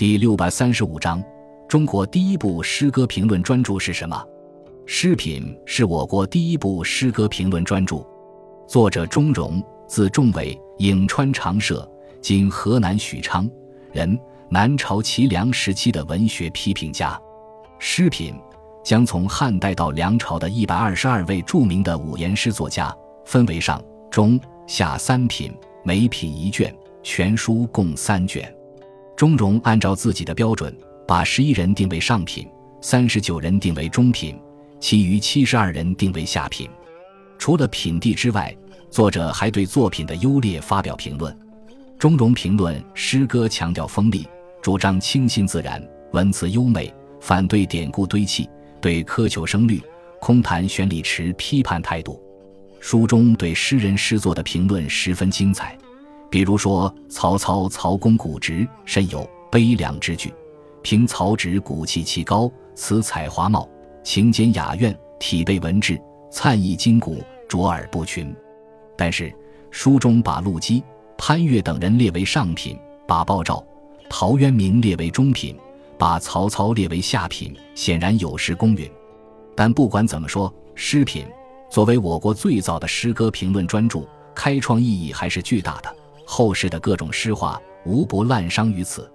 第六百三十五章，中国第一部诗歌评论专著是什么？《诗品》是我国第一部诗歌评论专著，作者钟嵘，字仲伟，颍川长社（今河南许昌）人，南朝齐梁时期的文学批评家。《诗品》将从汉代到梁朝的一百二十二位著名的五言诗作家，分为上、中、下三品，每品一卷，全书共三卷。钟嵘按照自己的标准，把十一人定为上品，三十九人定为中品，其余七十二人定为下品。除了品第之外，作者还对作品的优劣发表评论。钟嵘评论诗歌强调锋利，主张清新自然，文辞优美，反对典故堆砌，对苛求声律、空谈玄理持批判态度。书中对诗人诗作的评论十分精彩。比如说，曹操曹公古直，甚有悲凉之句；凭曹植骨气气高，词采华茂，情兼雅苑，体备文质，灿意筋骨，卓尔不群。但是书中把陆机、潘岳等人列为上品，把鲍照、陶渊明列为中品，把曹操列为下品，显然有失公允。但不管怎么说，《诗品》作为我国最早的诗歌评论专著，开创意义还是巨大的。后世的各种诗画无不滥觞于此。